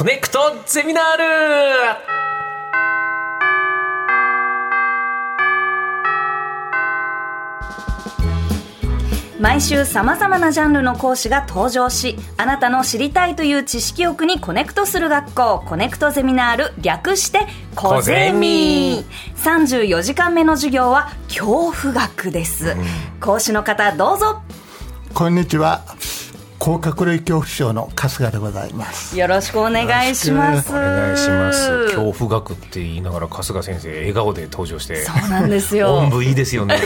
コネクトゼミナール。毎週さまざまなジャンルの講師が登場しあなたの知りたいという知識欲にコネクトする学校コネクトゼミナール略してコゼミ。34時間目の授業は恐怖学です、講師の方どうぞ。こんにちは。甲殻類恐怖症の春日でございます。よろしくお願いします。お願いします。恐怖学って言いながら春日先生笑顔で登場して。そうなんですよ。音部いいですよね。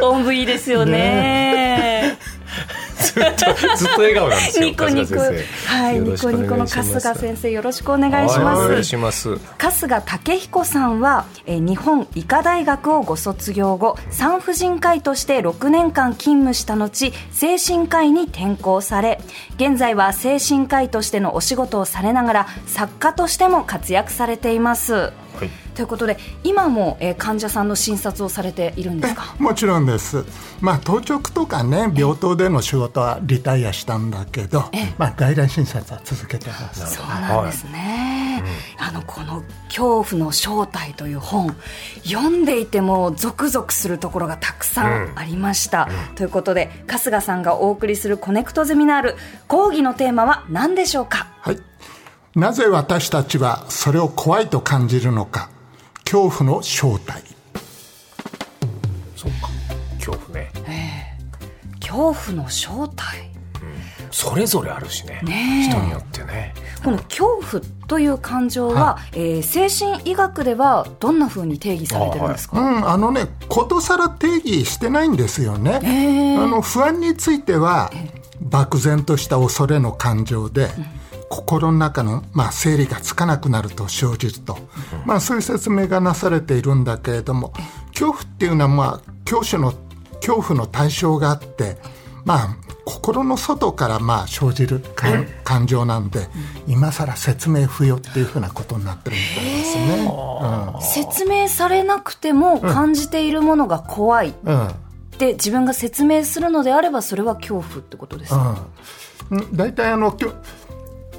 音部いいですよねずっと笑顔なんですよ ニコニコ。はいニコニコの春日先生よろしくお願いします。はいお願いします春日武彦さんは、えー日本医科大学をご卒業後産婦人科医として6年間勤務した後精神科医に転校され現在は精神科医としてのお仕事をされながら作家としても活躍されています。はいということで今も、えー患者さんの診察をされているんですか？もちろんです。まあ当直とかね、病棟での仕事はリタイアしたんだけど、まあ外来診察は続けてます。そうなんですね、あのこの「恐怖の正体」という本読んでいてもゾクゾクするところがたくさんありました、ということで春日さんがお送りするコネクトゼミナール講義のテーマは何でしょうか？はい。なぜ私たちはそれを怖いと感じるのか。恐怖の正体。そうか。恐怖ね。恐怖の正体。それぞれあるしね。ねえ。人によってね。この恐怖という感情は、えー精神医学ではどんな風に定義されてるんですか、うん、あのね、ことさら定義してないんですよね。へーあの不安については漠然とした恐れの感情で、心の中の、まあ、整理がつかなくなると生じると、まあ、そういう説明がなされているんだけれども恐怖っていうのは、まあ、恐怖の恐怖の対象があって、まあ、心の外からまあ生じる感感情なんで、今更説明不要っていうふうなことになってるみたいですね。説明されなくても感じているものが怖い。うん。うんって自分が説明するのであればそれは恐怖ってことですか、うん、大体あのきょ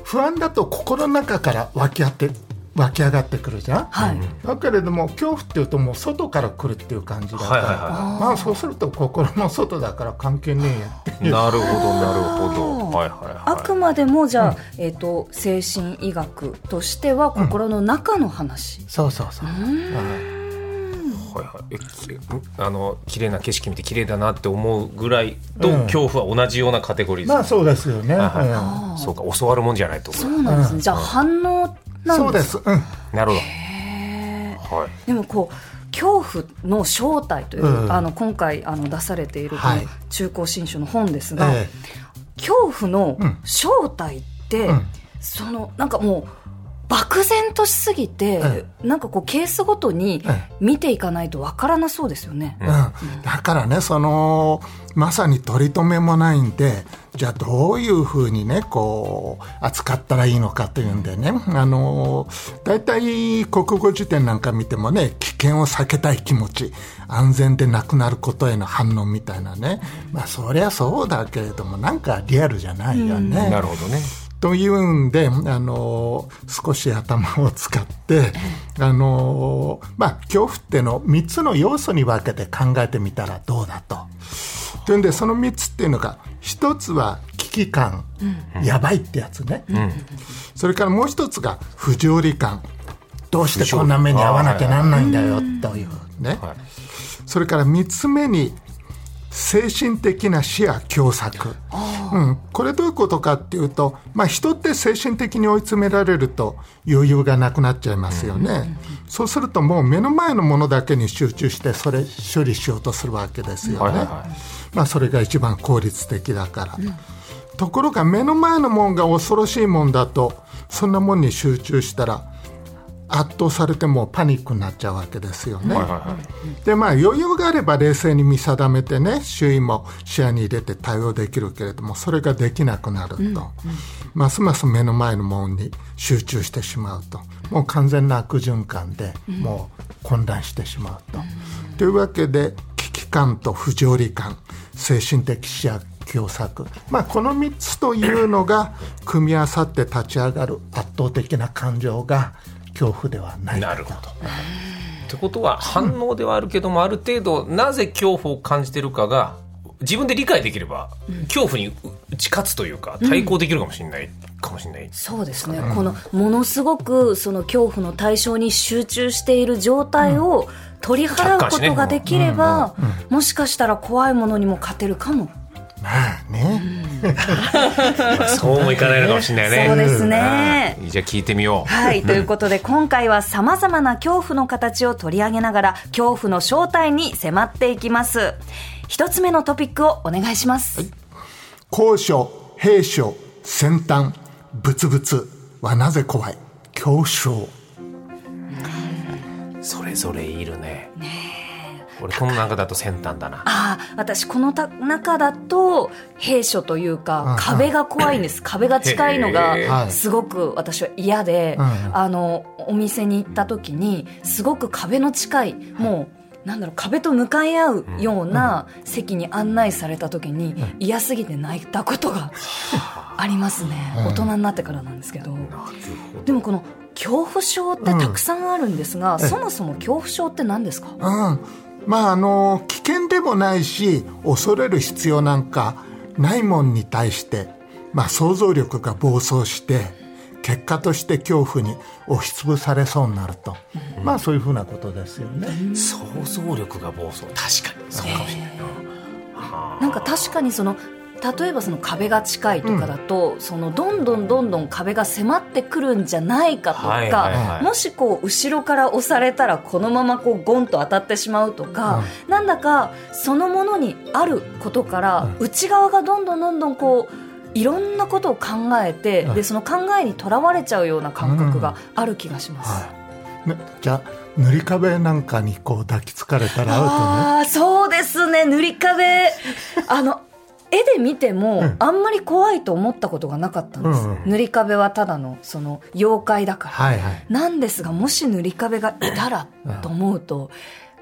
不安だと心の中から湧きあって湧き上がってくるじゃん、はい。だけれども恐怖っていうともう外から来るっていう感じだから、はいはいはまあそうすると心の外だから関係ねえやってなるほどなるほど。はいはいはい。あくまでもじゃあ、えっ、と精神医学としては心の中の話、そうそうそう、はいはいえきあの綺麗な景色見て綺麗だなって思うぐらいと、うん。恐怖は同じようなカテゴリーですまあそうですよね、はいはい。そうか教わるもんじゃないとそうなんです。ね、じゃあ反応うんなんそうでです。すうん。なるほど。はい。でもこう恐怖の正体という、うん。あの今回あの出されているこのはい。中高新書の本ですが、え。恐怖のうん。正体って、うん。そのなんかもう漠然としすぎて、えなんかこうケースごとにえ見ていかないとわからなそうですよね。うん、だからねそのまさに取り留めもないんでじゃあどういうふうにねこう扱ったらいいのかというんでねあの大体国語辞典なんか見てもね危険を避けたい気持ち安全でなくなることへの反応みたいなね。まあそりゃそうだけれどもなんかリアルじゃないよね。なるほどねというんで、あの少し頭を使って、あのまあ、恐怖ってのを3つの要素に分けて考えてみたらどうだと。というんで、その3つっていうのが、1つは危機感、やばいってやつね。それからもう1つが不条理感。どうしてこんな目に遭わなきゃなんないんだよ、というね。はいそれから3つ目に精神的な死や狭窄、うん、これどういうことかっていうと、まあ、人って精神的に追い詰められると余裕がなくなっちゃいますよね、そうするともう目の前のものだけに集中してそれ処理しようとするわけですよね、まあ、それが一番効率的だから、ところが目の前のもんが恐ろしいもんだとそんなもんに集中したら圧倒されてもうパニックになっちゃうわけですよね。はいはいはい。でまあ余裕があれば冷静に見定めてね周囲も視野に入れて対応できるけれどもそれができなくなると、ますます目の前のものに集中してしまうと。もう完全な悪循環でもう混乱してしまうと。というわけで危機感と不条理感精神的死や凶作、まあ、この3つというのが組み合わさって立ち上がる圧倒的な感情が恐怖ではない。なるほど。ってことは反応ではあるけども、ある程度なぜ恐怖を感じてるかが自分で理解できれば、恐怖に打ち勝つというか対抗できるかもしれない、かもしれない。そうですね、このものすごくその恐怖の対象に集中している状態を取り払うことができれば、もしかしたら怖いものにも勝てるかも。まあね、そうもいかないのかもしれないね。そうですねうんじゃあ聞いてみよう。はい。ということで、今回は様々な恐怖の形を取り上げながら、恐怖の正体に迫っていきます。一つ目のトピックをお願いします。高所兵所先端ブツブツはなぜ怖い？恐怖症それぞれいるね。俺この中だと先端だな。ああ、私このた中だと、兵所というかん、壁が怖いんです。壁が近いのへが、ーすごく私は嫌で、うんあの、お店に行った時に、すごく壁の近い、もう、なんだろう、壁と向かい合うような席に案内された時に、嫌すぎて泣いたことがあ。りますね。大人になってからなんですけど。でもこの、恐怖症ってたくさんあるんですが、そもそも恐怖症って何ですか？うんまああの危険でもないし恐れる必要なんかないもんに対して、まあ、想像力が暴走して結果として恐怖に押しつぶされそうになると、まあそういうふうなことですよね。ど。想像力が暴走。確かにそうかもしれないな。なんか確かにその例えばその壁が近いとかだと、そのどんどんどんどん壁が迫ってくるんじゃないかとか、はいはいはい。もしこう後ろから押されたらこのままこうゴンと当たってしまうとか、なんだかそのものにあることから、内側がどんどんどんどんこういろんなことを考えて、でその考えにとらわれちゃうような感覚がある気がします。はい。ね、じゃあ塗り壁なんかにこう抱きつかれたらアウトね。ああそうですね。塗り壁。あの絵で見ても、あんまり怖いと思ったことがなかったんです、うん塗り壁はただのその妖怪だから、はいはい。なんですがもし塗り壁がいたらと思うと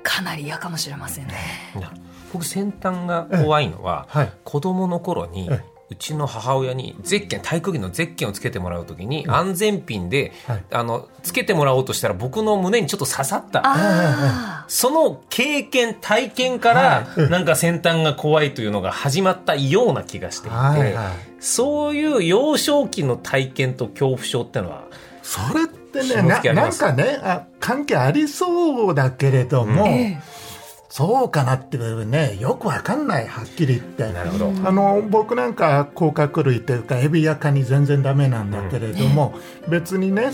かなり嫌かもしれませんね。な僕先端が怖いのは、はい。子供の頃に、ええうちの母親にゼッケン体育着のゼッケンをつけてもらうときに、安全ピンで、はい。あのつけてもらおうとしたら僕の胸にちょっと刺さった。あその経験体験から、なんか先端が怖いというのが始まったような気がしていて、はいはい。そういう幼少期の体験と恐怖症ってのはそれってね紐ななんかねあ関係ありそうだけれども、あ、えそうかなっていうねよくわかんないはっきり言って。なるほど、あの僕なんか甲殻類というかエビやカニ全然ダメなんだけれども、別にね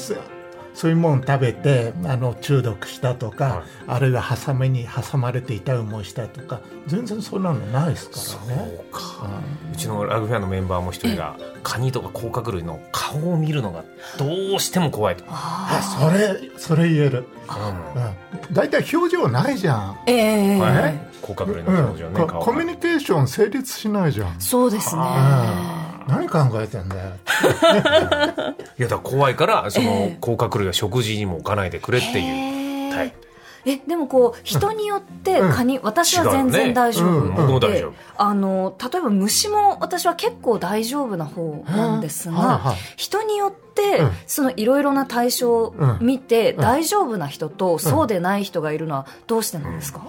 そそういうもん食べてあの中毒したとか、はい。あるいはハサミに挟まれて痛い思いしたとか全然そんなのないですそからね。うか、うちのラグフェアのメンバーも一人がカニとか甲殻類の顔を見るのがどうしても怖いと、あそれそれ言える、うん。うん、だいたい表情ないじゃん、えええはい。甲殻類のうん表情ね、こ顔コミュニケーション成立しないじゃん、そうですね何考えてんだよ いやだ怖いからその甲殻類は食事にも置かないでくれっていう。タイプえでもこう人によってうん。カニ、私は全然大丈夫うん。であの例えば虫も私は結構大丈夫な方なんですが、はいはい。人によって、うん。そのいろいろな対象を見て、ん。大丈夫な人とそうでない人がいるのはどうしてなんですか、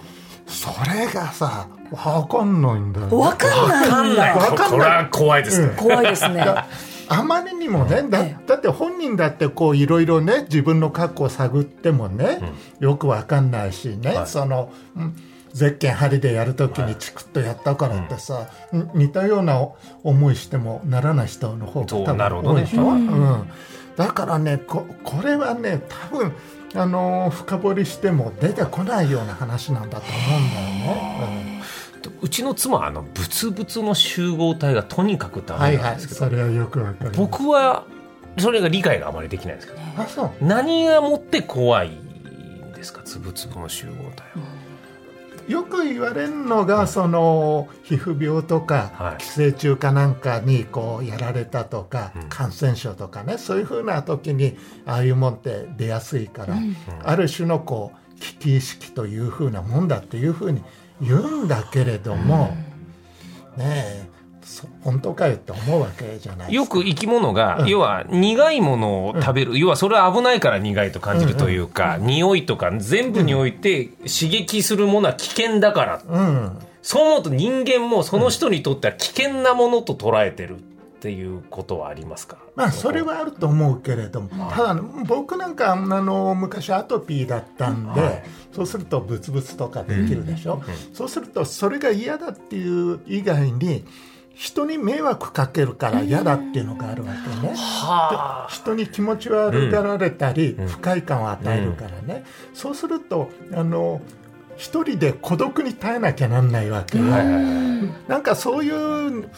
それがさ分かんないんだよわかんない。んだわかんない。これは怖いですね、怖いですね。だあまりにもねだえ。だって本人だってこういろいろね自分の過去を探ってもね、よくわかんないしね、はい。その、うんゼッケン針でやるときにチクッとやったからってさ、ん。似たような思いしてもならない人の方がそう多なるほどね分多いでしょ、うん。だからねここれはね多分あのー深掘りしても出てこないような話なんだと思うんだよね。うちの妻はあのブツブツの集合体がとにかくうんダはいはいメなんですけど、それはよくわかる僕はそれが理解があまりできないんですけど。あそう。何がもって怖いんですかつぶつぶの集合体は、よく言われるのがその皮膚病とか、はい。寄生虫かなんかにこうやられたとか、うん。感染症とかねそういうふうな時にああいうもんって出やすいから、ある種のこう危機意識というふうなもんだっていうふうに言うんだけれども、ねえ本当かよって思うわけじゃないよく生き物が、要は苦いものを食べる、要はそれは危ないから苦いと感じるというか、匂いとか全部において刺激するものは危険だから、うん。そう思うと人間もその人にとっては危険なものと捉えてるっていうことはありますか？まあそれはあると思うけれども、ただ僕なんかあの昔アトピーだったんで、そうするとブツブツとかできるでしょ、そうするとそれが嫌だっていう以外に人に迷惑かけるから嫌だっていうのがあるわけね。人に気持ち悪がられたり、不快感を与えるからね、そうするとあの一人で孤独に耐えなきゃなんないわけよ、なんかそういう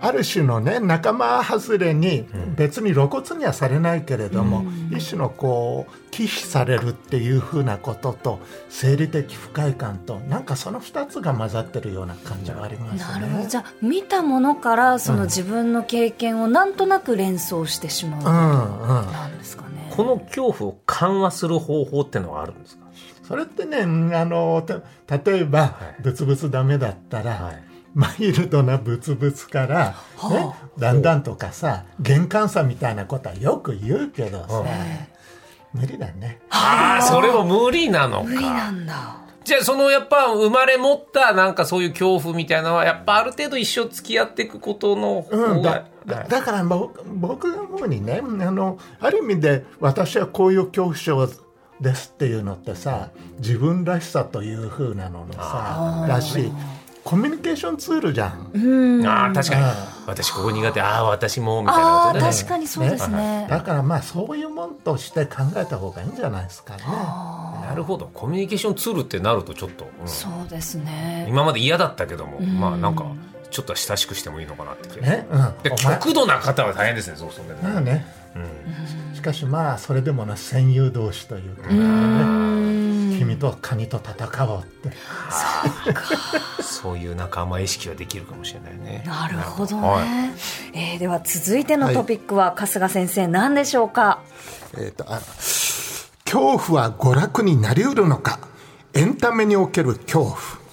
ある種のね仲間外れに別に露骨にはされないけれども、一種のこう忌避されるっていうふうなことと生理的不快感となんかその2つが混ざってるような感じはありますね。なるほど。じゃあ見たものからその自分の経験をなんとなく連想してしまう、うんうん。なんですかね。この恐怖を緩和する方法ってのはあるんですか？それってね、あの、た例えば、ブツブツダメだったら、はいマイルドなブツブツから、ね、だんだんとかさ、玄関さみたいなことはよく言うけどさ、無理だね。ああそれも無理なのか。無理なんだ。じゃあそのやっぱ生まれ持ったなんかそういう恐怖みたいなのはやっぱある程度一生付き合っていくことのうん、方がだ、だだから僕僕が思うにねあのある意味で私はこういう恐怖症ですっていうのってさ自分らしさというふうなののさだしコミュニケーションツールじゃん。ああ確かに。うん私ここ苦手。ああ私もみたいなああことでね確かにそうですね。だからまあそういうもんとして考えた方がいいんじゃないですかね。なるほど。コミュニケーションツールってなるとちょっと、うん。そうですね。今まで嫌だったけども、まあなんかちょっとは親しくしてもいいのかなってね、うん、で極度な方は大変ですねそうそうね、まあね、しかしまあそれでもな戦友同士というか、ね、君とカニと戦おうって。そういう仲間意識はできるかもしれないね。なるほどね、はい。えーでは続いてのトピックは春日先生何でしょうか、えーとあ恐怖は娯楽になりうるのか？エンタメにおける恐怖。私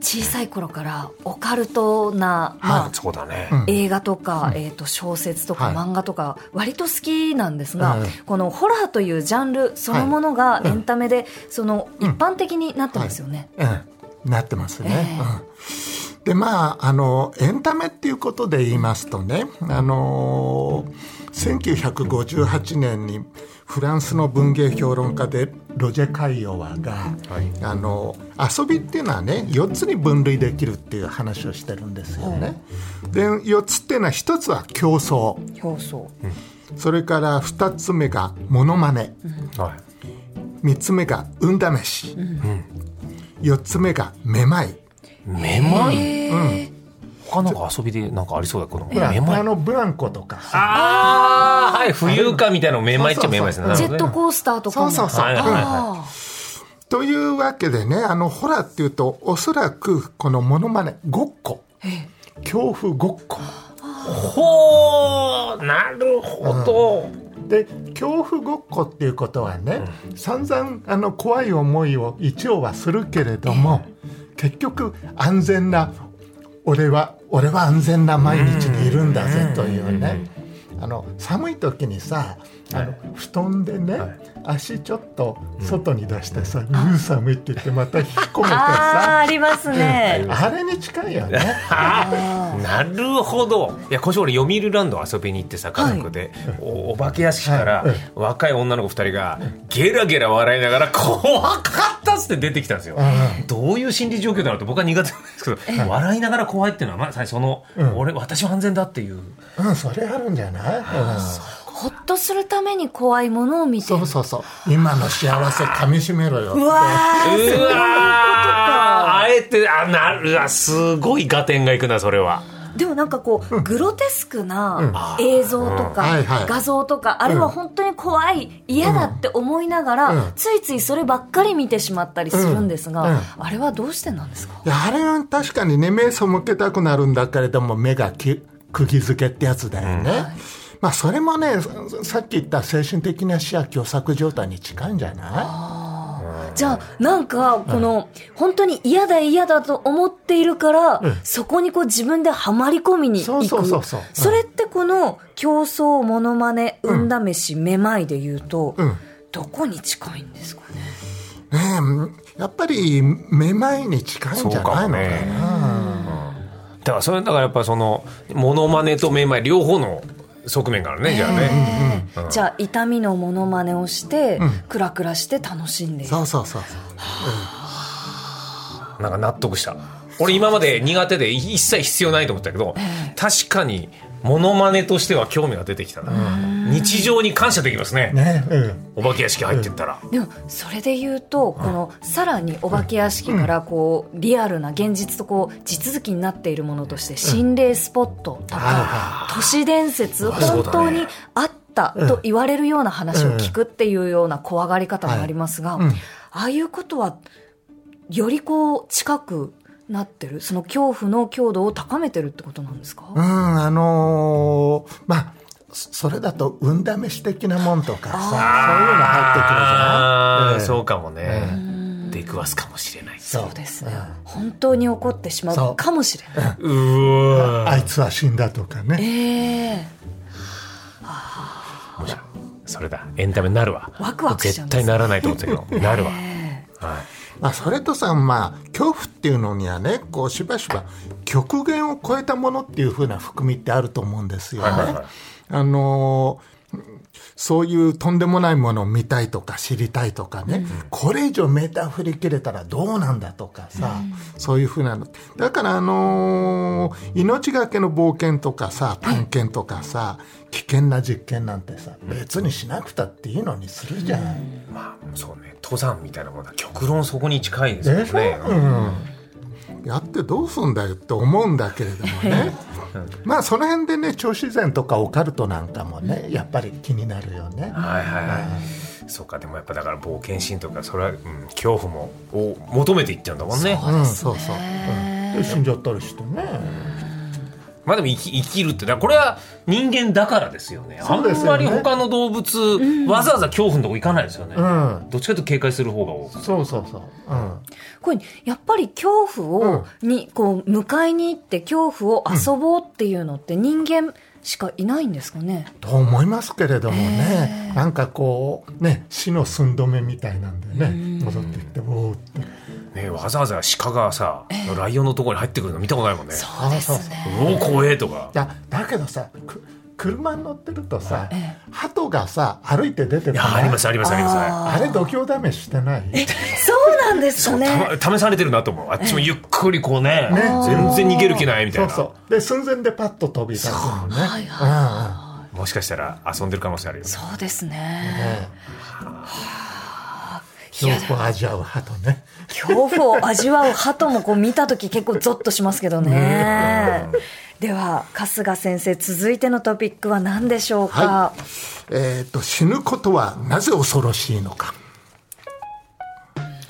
小さい頃からオカルトな、まあそうだね、映画とか、えー、と小説とかはい。漫画とか割と好きなんですが、はいこのホラーというジャンルそのものがエンタメでその一般的になってますよね。うん、なってますね。ええ。うん、でまああのエンタメっていうことで言いますとね、あの1958年にフランスの文芸評論家でロジェ・カイオワが、あの遊びっていうのはね4つに分類できるっていう話をしてるんですよね。で4つっていうのは1つは競争。表層それから2つ目がモノマネ、はい。3つ目が運試し、4つ目がめまい。めまい？え他なんか遊びでなんかありそうだこのめまいあのブランコとか。さああはい浮遊感みたいなのめまいっちゃめまいですね。ージェットーコースターとかも。そうそうそう、はいはいはい。あというわけでねあのホラーっていうとおそらくこのモノマネごっこ。恐怖ごっこ。ほうなるほど、で恐怖ごっこっていうことはね、散々あの怖い思いを一応はするけれども、結局安全な俺は俺は安全な毎日にいるんだぜというね、あの寒い時にさあの布団でね、足ちょっと外に出してさ「うー寒い」って言ってまた引っ込めてさ。ありますね。あれに近いよね。あなるほど。いや今週俺読売ランド遊びに行ってさ家族で、おお化け屋敷からはい。若い女の子2人がゲラゲラ笑いながら怖かったっつって出てきたんですよ、どういう心理状況だろうと僕は苦手なんですけど、笑いながら怖いっていうのはまさにその、俺私は安全だっていう。うん、それあるんじゃない、うんほっとするために怖いものを見てそうそうそう。今の幸せ噛みしめろよって。うわーうわー。あえてあなるわすごい合点がいくなそれは。でもなんかこう、グロテスクな映像とか、はいはい。画像とか、あれは本当に怖い、嫌だって思いながら、うん。ついついそればっかり見てしまったりするんですが、うん。うん。あれはどうしてなんですか？いやあれは確かにね目背けたくなるんだけれども目がき釘付けってやつだよね、まあそれもねささっき言った精神的な視野狭窄状態に近いんじゃない？じゃあなんかこの本当に嫌だ嫌だと思っているから、うんそこにこう自分ではまり込みに行く。そうそうそうそう。うん。それってこの競争モノマネ運試しめまいで言うと、うん。どこに近いんですかね？ねえやっぱりめまいに近いんじゃないのかそうかもなねだからそれだからやっぱそのモノマネとめまい両方の側面があるねじゃあね、えーじゃあ痛みのモノマネをして、クラクラして楽しんで。そうそうそうそう。なんか納得した。俺今まで苦手で一切必要ないと思ったけど、確かにモノマネとしては興味が出てきたな、日常に感謝できますね。ねうん。お化け屋敷入ってったら、でもそれで言うとこのさらにお化け屋敷からこうリアルな現実とこう地続きになっているものとして心霊スポットとか都市伝説本当にあったと言われるような話を聞くっていうような怖がり方もありますがうん。ああいうことはよりこう近くなってるその恐怖の強度を高めてるってことなんですか？うんあのーまあそそれだと運試し的なもんとかさそういうの入ってくるじゃない、ええ。そうかもね、出くわすかもしれない。そう。ですね。本当に起こってしまそう。うかもしれない。うーわあいつは死んだとかね。ええ。それだ。エンタメになるわ。ワクワクしちゃ絶対ならないと思ってたけど。なるわ、ええ。はい。まあ、それとさ、まあ、恐怖っていうのにはねこうしばしば極限を超えたものっていうふうな含みってあると思うんですよね。はいはいはいあのーそういうとんでもないものを見たいとか知りたいとかね、これ以上メーター振り切れたらどうなんだとかさ、そういうふうなの。だからあのー命がけの冒険とかさ探検とかさ、危険な実験なんてさ別にしなくたっていいのにするじゃん。まあそうね。登山みたいなものは極論そこに近いですよね、うん、やってどうすんだよって思うんだけれどもね まあその辺でね超自然とかオカルトなんかもねやっぱり気になるよね。はいはいはい、そうかでもやっぱだから冒険心とかそれは、うん、恐怖もを求めていっちゃうんだもんね。うん、そうそう、うん、で死んじゃったりしてね。まあでも生き生きるってこれは人間だからですよね。そうですよね。あんまり他の動物、わざわざ恐怖のとこ行かないですよね、うん、どっちかというと警戒する方が多くそうそうそう。うん。これやっぱり恐怖を、にこう迎えに行って恐怖を遊ぼうっていうのって人間しかいないんですかね、と思いますけれどもね、なんかこうね死の寸止めみたいなんでね、戻ってきておーって。ねわざわざ鹿がさ、ライオンのところに入ってくるの見たことないもんね。そうですね。おお怖えとか。いやだけどさく車に乗ってるとさ、え鳩がさ歩いて出ていやこない。ありますありますあります。ああれ度胸試ししてない？そうなんですかそうねた試されてるなと思う。あっちもゆっくりこうね全然逃げる気ないみたいな。そうそう。で寸前でパッと飛び出すのね。はいはもしかしたら遊んでる可能性あるよね。そうですね。ね。恐怖を味わう鳩ね。恐怖を味わう鳩もこう見た時結構ゾッとしますけどねでは春日先生続いてのトピックは何でしょうか、はえっ、と死ぬことはなぜ恐ろしいのか。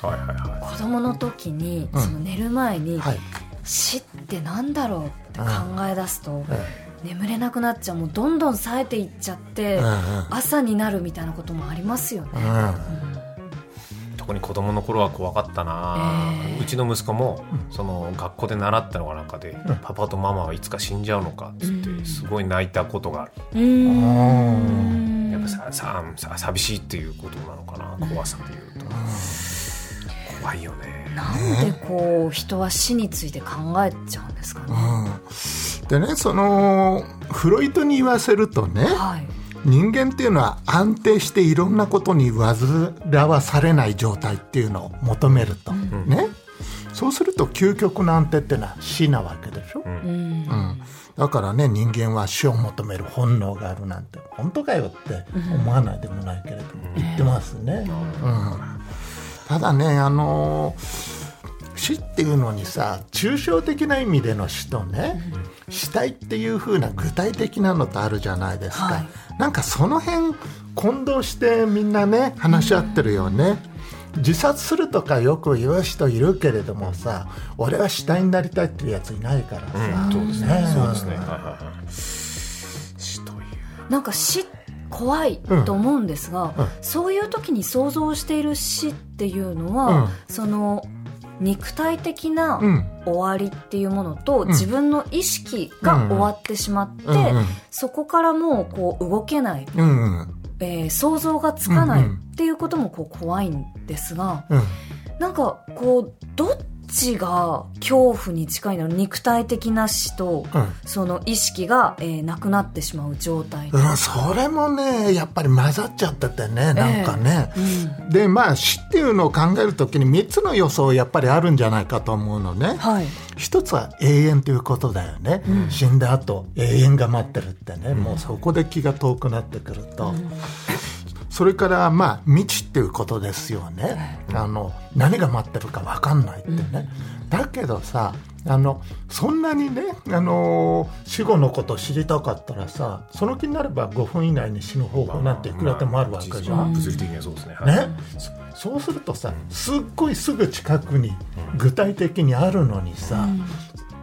はいはいは子供の時に、その寝る前に、はい。死ってなんだろうって考え出すと、え眠れなくなっちゃう。もうどんどん冴えていっちゃって、うんうん。朝になるみたいなこともありますよね、うん。い特に子供の頃は怖かったな、ええうちの息子もその学校で習ったのがなんかで、パパとママはいつか死んじゃうのかっつってすごい泣いたことがある、うーん。やっぱさささ寂しいっていうことなのかな怖さでいうと、怖いよね。なんでこう人は死について考えちゃうんですかね、でねそのフロイトに言わせるとねはい人間っていうのは安定していろんなことに煩わされない状態っていうのを求めると、ね。そうすると究極の安定っていうのは死なわけでしょ、うん。うん。だからね人間は死を求める本能があるなんて本当かよって思わないでもないけれども、言ってますね、うん。ただねあのー死っていうのにさ抽象的な意味での死とね、死体っていう風な具体的なのとあるじゃないですか、はい。なんかその辺混同してみんなね話し合ってるよね、自殺するとかよく言う人いるけれどもさ俺は死体になりたいっていうやついないからさ、そうですね。ね。そうですね。はいはいはい。死という。なんか死っ怖いと思うんですが、うん。そういう時に想像している死っていうのは、その肉体的なうん。終わりっていうものと、ん。自分の意識が終わってしまって、うんうん。そこからもうこう動けない、うんうん。えー想像がつかないうんうん。っていうこともこう怖いんですが、うん。なんかこうどっちが恐怖に近いの肉体的な死と、うんその意識が、えーなくなってしまう状態、うん、それもねやっぱり混ざっちゃっててねなんかね、うんでまあ死っていうのを考えるときに3つの予想やっぱりあるんじゃないかと思うのねはい一つは永遠ということだよね、死んだ後永遠が待ってるってね、もうそこで気が遠くなってくると、それからまあ未知っていうことですよね、あの何が待ってるか分かんないってね、だけどさあのそんなにね、あの死後のことを知りたかったらさその気になれば5分以内に死ぬ方法なんていくらでもあるわけじゃん。物理的にはそうですね。はい。ね、そそうするとさすっごいすぐ近くに具体的にあるのにさ、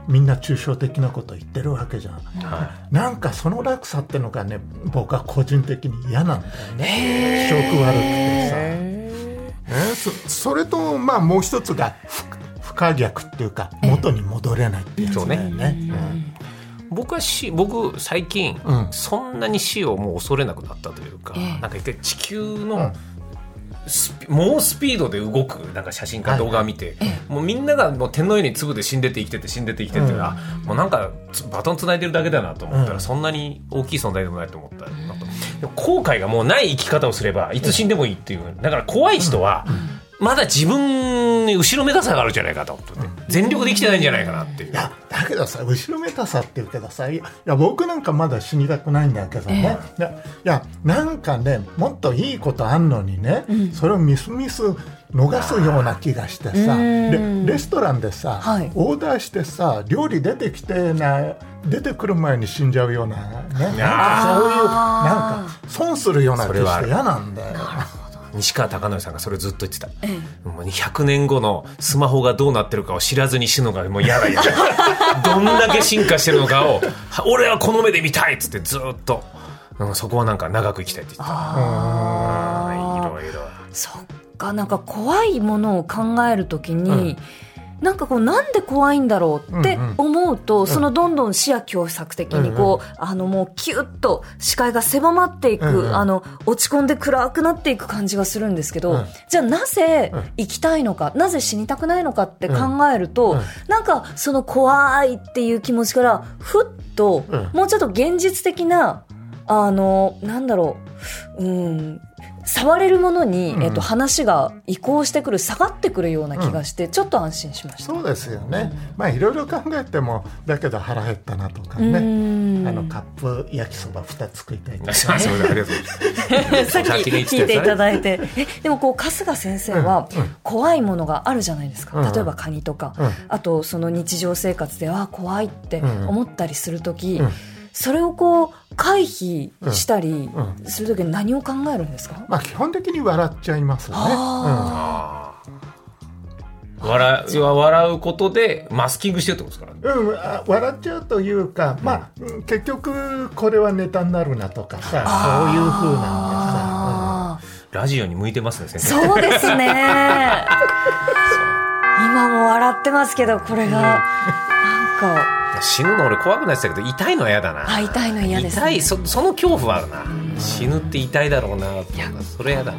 みんな抽象的なこと言ってるわけじゃん、はなんかその落差ってのがね僕は個人的に嫌なんだよね。気色悪くてさ、ね、そそれとまあもう一つが不不可逆っていうか元に戻れないっていうやつだよね、僕は死僕最近、うん。そんなに死をもう恐れなくなったというか、ええ。なんか一回地球うん猛スピードで動くなんか写真かはい。動画を見て、もうみんながもう天のように粒で死んでて生きてて死んでて生きてて、うん。あもうなんかつバトン繋いでるだけだなと思ったら、うん。そんなに大きい存在でもないと思ったなと。でも後悔がもうない生き方をすればいつ死んでもいいっていう。だから怖い人は、まだ自分に後ろめたさがあるんじゃないかと思って、全力で生きてないんじゃないかなっていう。い。やだけどさ後ろめたさって言うけどさいや僕なんかまだ死にたくないんだけどね、いやいやなんかねもっといいことあんのにね、それをミスミス逃すような気がしてさうん。でレストランでさ、はい。オーダーしてさ料理出てきてな出てくる前に死んじゃうようなね。なんかそういうなんか損するような気して嫌なんだよ。西川貴教さんがそれずっと言ってた、えもう100年後のスマホがどうなってるかを知らずに死ぬのがもう嫌だ嫌だ どんだけ進化してるのかをは俺はこの目で見たいっつってずっと、うんそこはなんか長く生きたいって言ってた。いろいろ。そっか。なんか怖いものを考えるときに、なんかこうなんで怖いんだろうって思うと、そのどんどん視野狭窄的にこう、あのもうキュッと視界が狭まっていく、うんうん。あの落ち込んで暗くなっていく感じがするんですけど、うん。じゃあなぜ生きたいのか、なぜ死にたくないのかって考えると、うんうん。なんかその怖いっていう気持ちからふっと、うん。もうちょっと現実的なあのなんだろううん触れるものに、うん。えっと、話が移行してくる下がってくるような気がして、ちょっと安心しました。そうですよね、まあいろいろ考えてもだけど腹減ったなとかうね、ん。あのカップ焼きそば2つ食いたいとかすいませんありがとうございます さっき聞いていただいて。えでもこう春日先生は怖いものがあるじゃないですか、うん。例えばカニとか、うん。あとその日常生活であ怖いって思ったりする時、うんそれをこう回避したりうん。する時に何を考えるんですか、まあ基本的に笑っちゃいますよね。ああー笑いは笑うことでマスキングしてるってことですからね。うん、笑っちゃうというか、まあうん結局これはネタになるなとかさそういう風なんでさ、あラジオに向いてますね先ー生。そうですね。今も笑ってますけどこれが死ぬの俺怖くないってたけど痛いのは嫌だな。会いたいの嫌です、痛いそその恐怖はあるな。死ぬって痛いだろうなそれ嫌だな。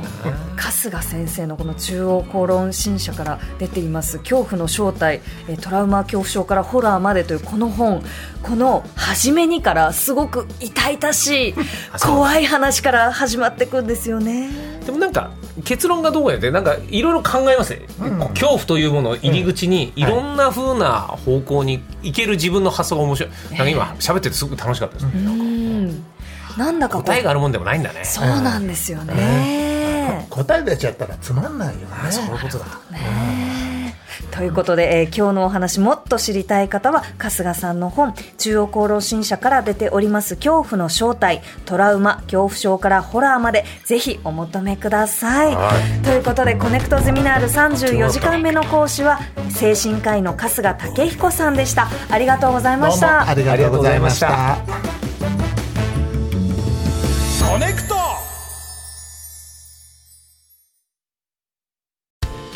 春日先生のこの中央公論新社から出ています恐怖の正体えートラウマ恐怖症からホラーまでというこの本。この初めにからすごく痛々しい怖い話から始まっていくんですよね。でもなんか結論がどうやってなんかいろいろ考えますね、うん。恐怖というものを入り口にい。ろんな風な方向に行ける自分の発想が面白い。なんか今喋っててすごく楽しかったです。ね、うん。なんだか答えがあるもんでもないんだね。そうなんですよね。答え出ちゃったらつまんないよね。そういうことだということで、えー今日のお話もっと知りたい方は春日さんの本中央厚労新社から出ております恐怖の正体トラウマ恐怖症からホラーまでぜひお求めください。はということでコネクトゼミナール34時間目の講師は精神科医の春日武彦さんでした。ありがとうございまどうもしたありがとうございました。